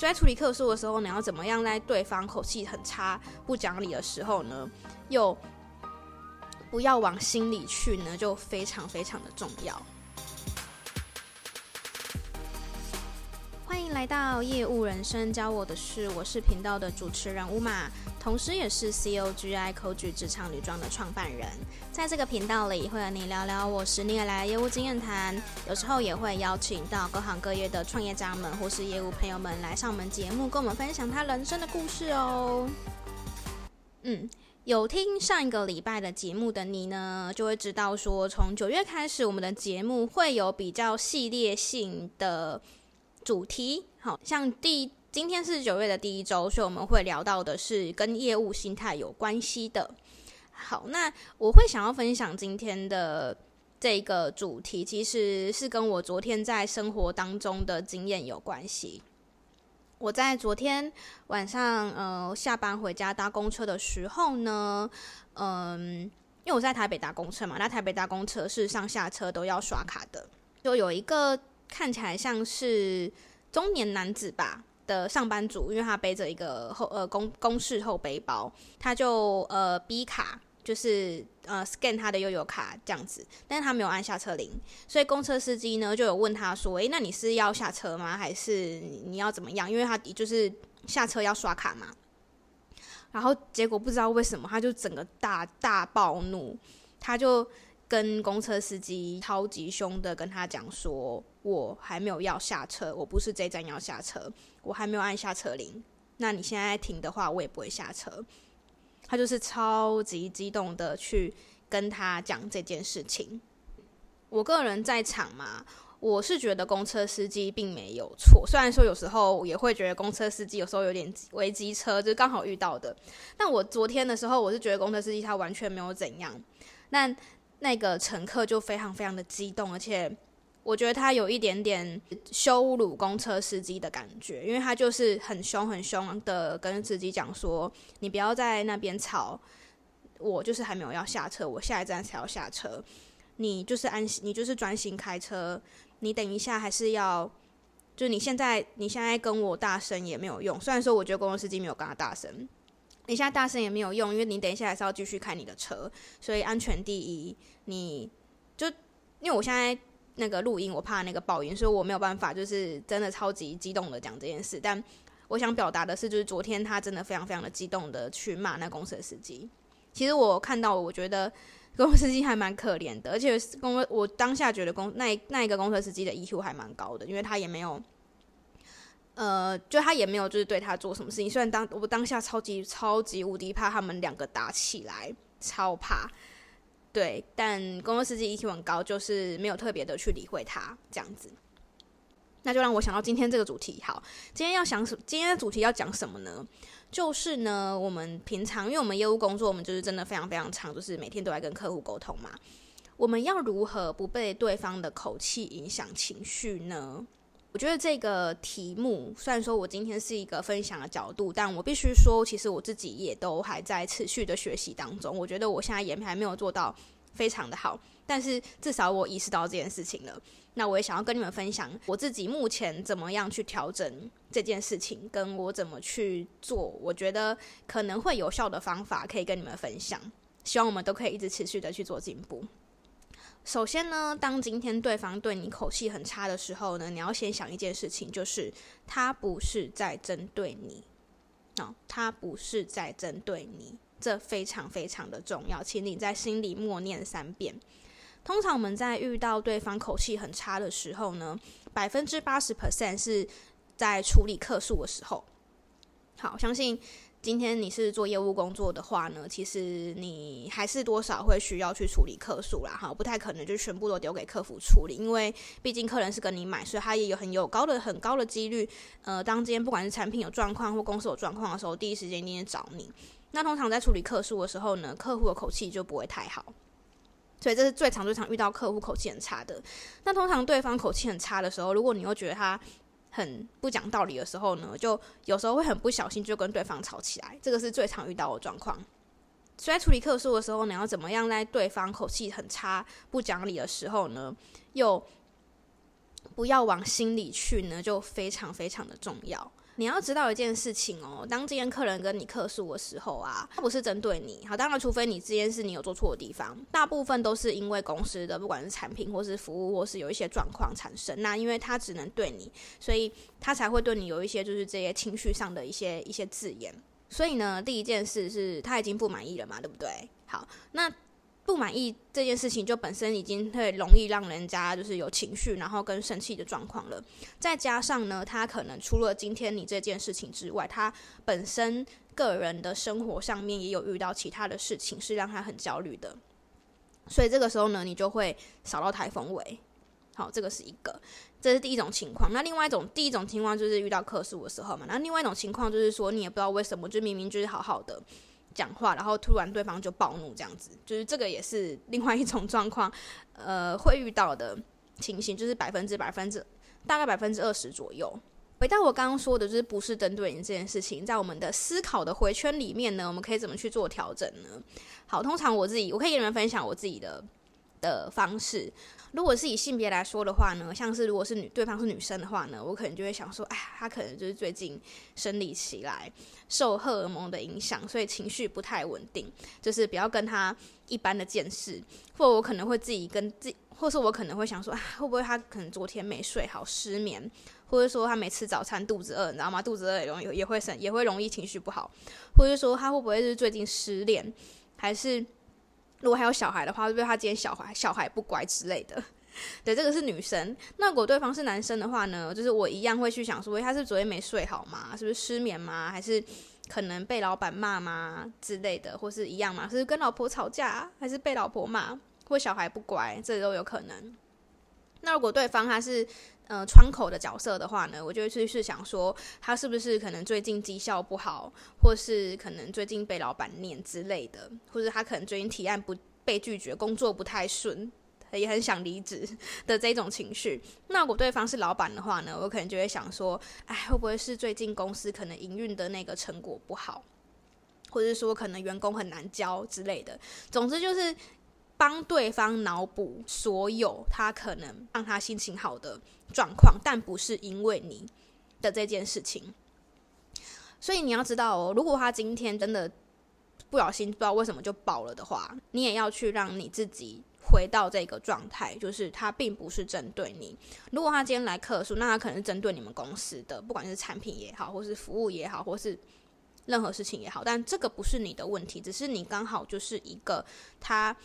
所以在处理客诉的时候，你要怎么样在对方口气很差、不讲理的时候呢，又不要往心里去呢，就非常非常的重要。欢迎来到业务人生，教我的事，我是频道的主持人乌玛，同时也是 COGI cog 职场女装的创办人。在这个频道里，会和你聊聊我十年来的业务经验谈，有时候也会邀请到各行各业的创业家们或是业务朋友们来上我们节目，跟我们分享他人生的故事哦。嗯，有听上一个礼拜的节目的你呢，就会知道说，从九月开始，我们的节目会有比较系列性的。主题好像第今天是九月的第一周，所以我们会聊到的是跟业务心态有关系的。好，那我会想要分享今天的这个主题，其实是跟我昨天在生活当中的经验有关系。我在昨天晚上，呃，下班回家搭公车的时候呢，嗯，因为我在台北搭公车嘛，那台北搭公车是上下车都要刷卡的，就有一个。看起来像是中年男子吧的上班族，因为他背着一个后呃公公事后背包，他就呃 B 卡，就是呃 scan 他的悠游卡这样子，但是他没有按下车铃，所以公车司机呢就有问他说：“诶，那你是要下车吗？还是你要怎么样？”因为他就是下车要刷卡嘛。然后结果不知道为什么，他就整个大大暴怒，他就。跟公车司机超级凶的跟他讲说，我还没有要下车，我不是这站要下车，我还没有按下车铃。那你现在停的话，我也不会下车。他就是超级激动的去跟他讲这件事情。我个人在场嘛，我是觉得公车司机并没有错，虽然说有时候也会觉得公车司机有时候有点危机车，就是刚好遇到的。但我昨天的时候，我是觉得公车司机他完全没有怎样。那那个乘客就非常非常的激动，而且我觉得他有一点点羞辱公车司机的感觉，因为他就是很凶很凶的跟司机讲说：“你不要在那边吵，我就是还没有要下车，我下一站才要下车，你就是安心，你就是专心开车，你等一下还是要，就你现在你现在跟我大声也没有用，虽然说我觉得公车司机没有跟他大声。”你现在大声也没有用，因为你等一下还是要继续开你的车，所以安全第一。你就因为我现在那个录音，我怕那个爆音，所以我没有办法，就是真的超级激动的讲这件事。但我想表达的是，就是昨天他真的非常非常的激动的去骂那公司司机。其实我看到，我觉得公司司机还蛮可怜的，而且公我当下觉得公那那一个公车司机的 EQ 还蛮高的，因为他也没有。呃，就他也没有就是对他做什么事情，虽然当我当下超级超级无敌怕他们两个打起来，超怕，对，但公车司机 EQ 很高，就是没有特别的去理会他这样子，那就让我想到今天这个主题。好，今天要想什，今天的主题要讲什么呢？就是呢，我们平常因为我们业务工作，我们就是真的非常非常长，就是每天都在跟客户沟通嘛，我们要如何不被对方的口气影响情绪呢？我觉得这个题目，虽然说我今天是一个分享的角度，但我必须说，其实我自己也都还在持续的学习当中。我觉得我现在也还没有做到非常的好，但是至少我意识到这件事情了。那我也想要跟你们分享我自己目前怎么样去调整这件事情，跟我怎么去做，我觉得可能会有效的方法可以跟你们分享。希望我们都可以一直持续的去做进步。首先呢，当今天对方对你口气很差的时候呢，你要先想一件事情，就是他不是在针对你，哦，他不是在针对你，这非常非常的重要，请你在心里默念三遍。通常我们在遇到对方口气很差的时候呢，百分之八十 percent 是在处理客诉的时候。好，相信。今天你是做业务工作的话呢，其实你还是多少会需要去处理客诉啦，哈，不太可能就全部都丢给客服处理，因为毕竟客人是跟你买，所以他也有很有高的很高的几率，呃，当今天不管是产品有状况或公司有状况的时候，第一时间一定找你。那通常在处理客诉的时候呢，客户的口气就不会太好，所以这是最常最常遇到客户口气很差的。那通常对方口气很差的时候，如果你又觉得他很不讲道理的时候呢，就有时候会很不小心就跟对方吵起来，这个是最常遇到的状况。所以在处理客诉的时候，你要怎么样在对方口气很差、不讲理的时候呢，又不要往心里去呢，就非常非常的重要。你要知道一件事情哦，当今天客人跟你客诉的时候啊，他不是针对你，好，当然除非你这件事你有做错的地方，大部分都是因为公司的不管是产品或是服务，或是有一些状况产生，那因为他只能对你，所以他才会对你有一些就是这些情绪上的一些一些字眼。所以呢，第一件事是他已经不满意了嘛，对不对？好，那。不满意这件事情，就本身已经会容易让人家就是有情绪，然后跟生气的状况了。再加上呢，他可能除了今天你这件事情之外，他本身个人的生活上面也有遇到其他的事情，是让他很焦虑的。所以这个时候呢，你就会扫到台风尾。好，这个是一个，这是第一种情况。那另外一种，第一种情况就是遇到客诉的时候嘛。那另外一种情况就是说，你也不知道为什么，就明明就是好好的。讲话，然后突然对方就暴怒，这样子，就是这个也是另外一种状况，呃，会遇到的情形，就是百分之百分之大概百分之二十左右。回到我刚刚说的，就是不是针对你这件事情，在我们的思考的回圈里面呢，我们可以怎么去做调整呢？好，通常我自己，我可以给你们分享我自己的的方式。如果是以性别来说的话呢，像是如果是女对方是女生的话呢，我可能就会想说，哎，她可能就是最近生理期来受荷尔蒙的影响，所以情绪不太稳定，就是不要跟她一般的见识，或者我可能会自己跟自，或是我可能会想说，哎，会不会她可能昨天没睡好失眠，或者说她没吃早餐肚子饿，你知道吗？肚子饿也容易也会生也会容易情绪不好，或者说她会不会是最近失恋，还是？如果还有小孩的话，会不会他今天小孩小孩不乖之类的？对，这个是女生。那如果对方是男生的话呢？就是我一样会去想说，他是昨天没睡好吗？是不是失眠吗？还是可能被老板骂吗之类的？或是一样吗？是跟老婆吵架，还是被老婆骂，或小孩不乖，这都有可能。那如果对方他是呃窗口的角色的话呢，我就会去是想说，他是不是可能最近绩效不好，或是可能最近被老板念之类的，或者他可能最近提案不被拒绝，工作不太顺，也很想离职 的这种情绪。那我对方是老板的话呢，我可能就会想说，哎，会不会是最近公司可能营运的那个成果不好，或者说可能员工很难教之类的。总之就是。帮对方脑补所有他可能让他心情好的状况，但不是因为你的这件事情。所以你要知道哦，如果他今天真的不小心不知道为什么就爆了的话，你也要去让你自己回到这个状态，就是他并不是针对你。如果他今天来客诉，那他可能是针对你们公司的，不管是产品也好，或是服务也好，或是任何事情也好，但这个不是你的问题，只是你刚好就是一个他。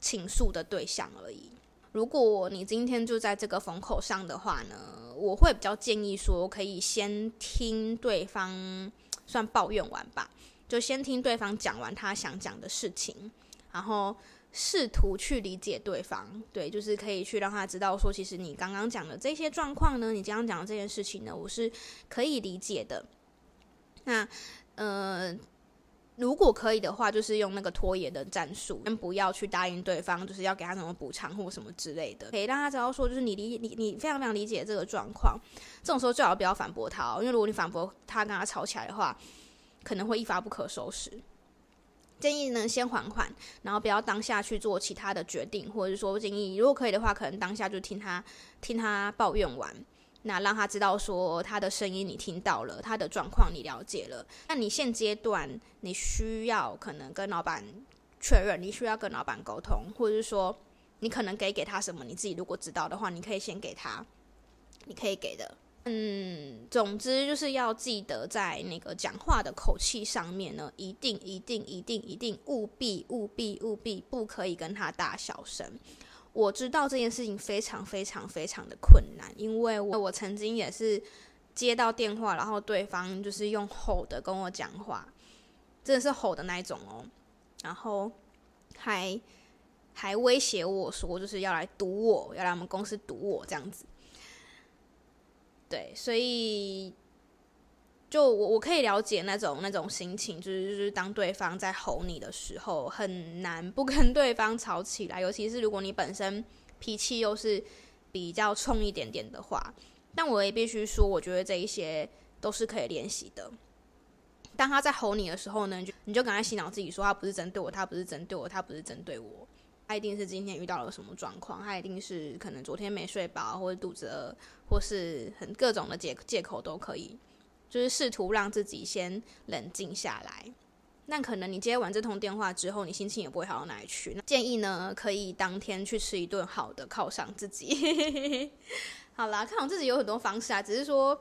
倾诉的对象而已。如果你今天就在这个风口上的话呢，我会比较建议说，可以先听对方算抱怨完吧，就先听对方讲完他想讲的事情，然后试图去理解对方。对，就是可以去让他知道说，其实你刚刚讲的这些状况呢，你刚刚讲的这件事情呢，我是可以理解的。那，呃。如果可以的话，就是用那个拖延的战术，先不要去答应对方，就是要给他什么补偿或什么之类的，可以让他知道说，就是你理你你非常非常理解这个状况。这种时候最好不要反驳他哦，因为如果你反驳他，跟他吵起来的话，可能会一发不可收拾。建议呢，先缓缓，然后不要当下去做其他的决定，或者是说建议，如果可以的话，可能当下就听他听他抱怨完。那让他知道说他的声音你听到了，他的状况你了解了。那你现阶段你需要可能跟老板确认，你需要跟老板沟通，或者是说你可能给给他什么，你自己如果知道的话，你可以先给他，你可以给的。嗯，总之就是要记得在那个讲话的口气上面呢，一定一定一定一定务必务必务必不可以跟他大小声。我知道这件事情非常非常非常的困难，因为我我曾经也是接到电话，然后对方就是用吼的跟我讲话，真的是吼的那一种哦，然后还还威胁我说就是要来堵我，要来我们公司堵我这样子。对，所以。就我我可以了解那种那种心情，就是就是当对方在吼你的时候，很难不跟对方吵起来，尤其是如果你本身脾气又是比较冲一点点的话。但我也必须说，我觉得这一些都是可以练习的。当他在吼你的时候呢，你就你就赶快洗脑自己说，他不是针对我，他不是针对我，他不是针对我。他一定是今天遇到了什么状况，他一定是可能昨天没睡饱，或者肚子饿，或是很各种的借借口都可以，就是试图让自己先冷静下来。那可能你接完这通电话之后，你心情也不会好到哪里去。那建议呢，可以当天去吃一顿好的，犒赏自己。好啦，犒赏自己有很多方式啊，只是说，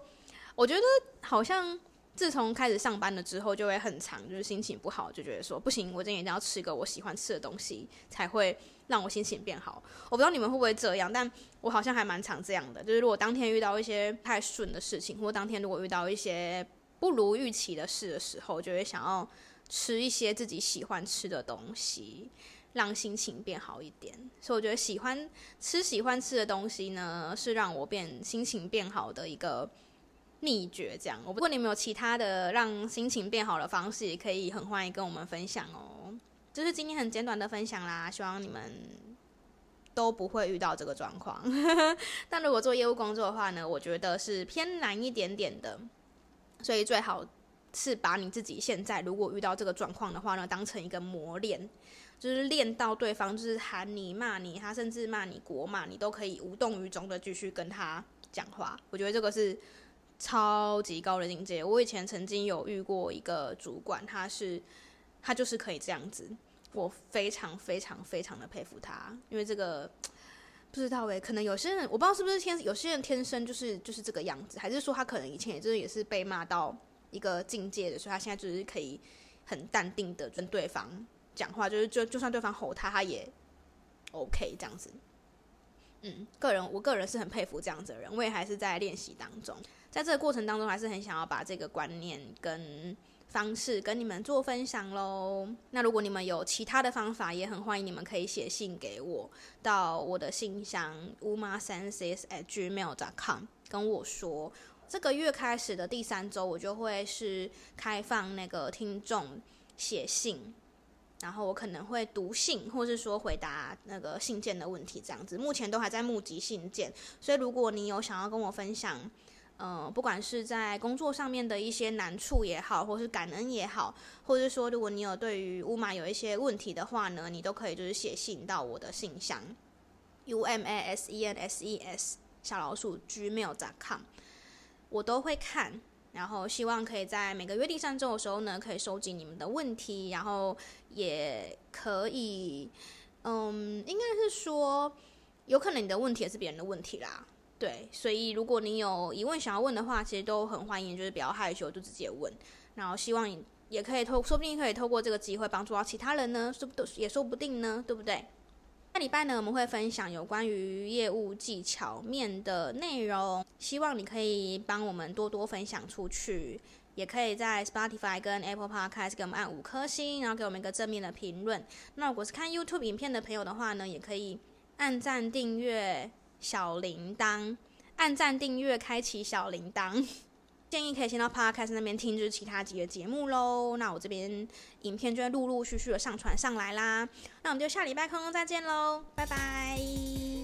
我觉得好像自从开始上班了之后，就会很长，就是心情不好，就觉得说不行，我今天一定要吃一个我喜欢吃的东西，才会让我心情变好。我不知道你们会不会这样，但我好像还蛮常这样的。就是如果当天遇到一些不太顺的事情，或当天如果遇到一些不如预期的事的时候，就会想要。吃一些自己喜欢吃的东西，让心情变好一点。所以我觉得喜欢吃喜欢吃的东西呢，是让我变心情变好的一个秘诀。这样，如果你们有其他的让心情变好的方式，也可以很欢迎跟我们分享哦。就是今天很简短的分享啦，希望你们都不会遇到这个状况。但如果做业务工作的话呢，我觉得是偏难一点点的，所以最好。是把你自己现在如果遇到这个状况的话呢，当成一个磨练，就是练到对方就是喊你骂你，他甚至骂你国骂你都可以无动于衷的继续跟他讲话。我觉得这个是超级高的境界。我以前曾经有遇过一个主管，他是他就是可以这样子，我非常非常非常的佩服他，因为这个 不知道诶、可能有些人我不知道是不是天有些人天生就是就是这个样子，还是说他可能以前也就是也是被骂到。一个境界的，所以他现在就是可以很淡定的跟对方讲话，就是就就算对方吼他，他也 OK 这样子。嗯，个人我个人是很佩服这样子的人，我也还是在练习当中，在这个过程当中还是很想要把这个观念跟方式跟你们做分享喽。那如果你们有其他的方法，也很欢迎你们可以写信给我，到我的信箱 uma senses at gmail.com，跟我说。这个月开始的第三周，我就会是开放那个听众写信，然后我可能会读信，或是说回答那个信件的问题，这样子。目前都还在募集信件，所以如果你有想要跟我分享，呃，不管是在工作上面的一些难处也好，或是感恩也好，或者是说如果你有对于乌马有一些问题的话呢，你都可以就是写信到我的信箱，u m a s e n s e s 小老鼠 gmail.com。我都会看，然后希望可以在每个月第三周的时候呢，可以收集你们的问题，然后也可以，嗯，应该是说，有可能你的问题也是别人的问题啦，对，所以如果你有疑问想要问的话，其实都很欢迎，就是比较害羞就直接问，然后希望你也可以透，说不定可以透过这个机会帮助到其他人呢，说不也说不定呢，对不对？下礼拜呢，我们会分享有关于业务技巧面的内容，希望你可以帮我们多多分享出去，也可以在 Spotify 跟 Apple Podcast 给我们按五颗星，然后给我们一个正面的评论。那如果是看 YouTube 影片的朋友的话呢，也可以按赞、订阅、小铃铛，按赞、订阅、开启小铃铛。建议可以先到 Podcast 那边听，就是其他几个节目喽。那我这边影片就会陆陆续续的上传上来啦。那我们就下礼拜空中再见喽，拜拜。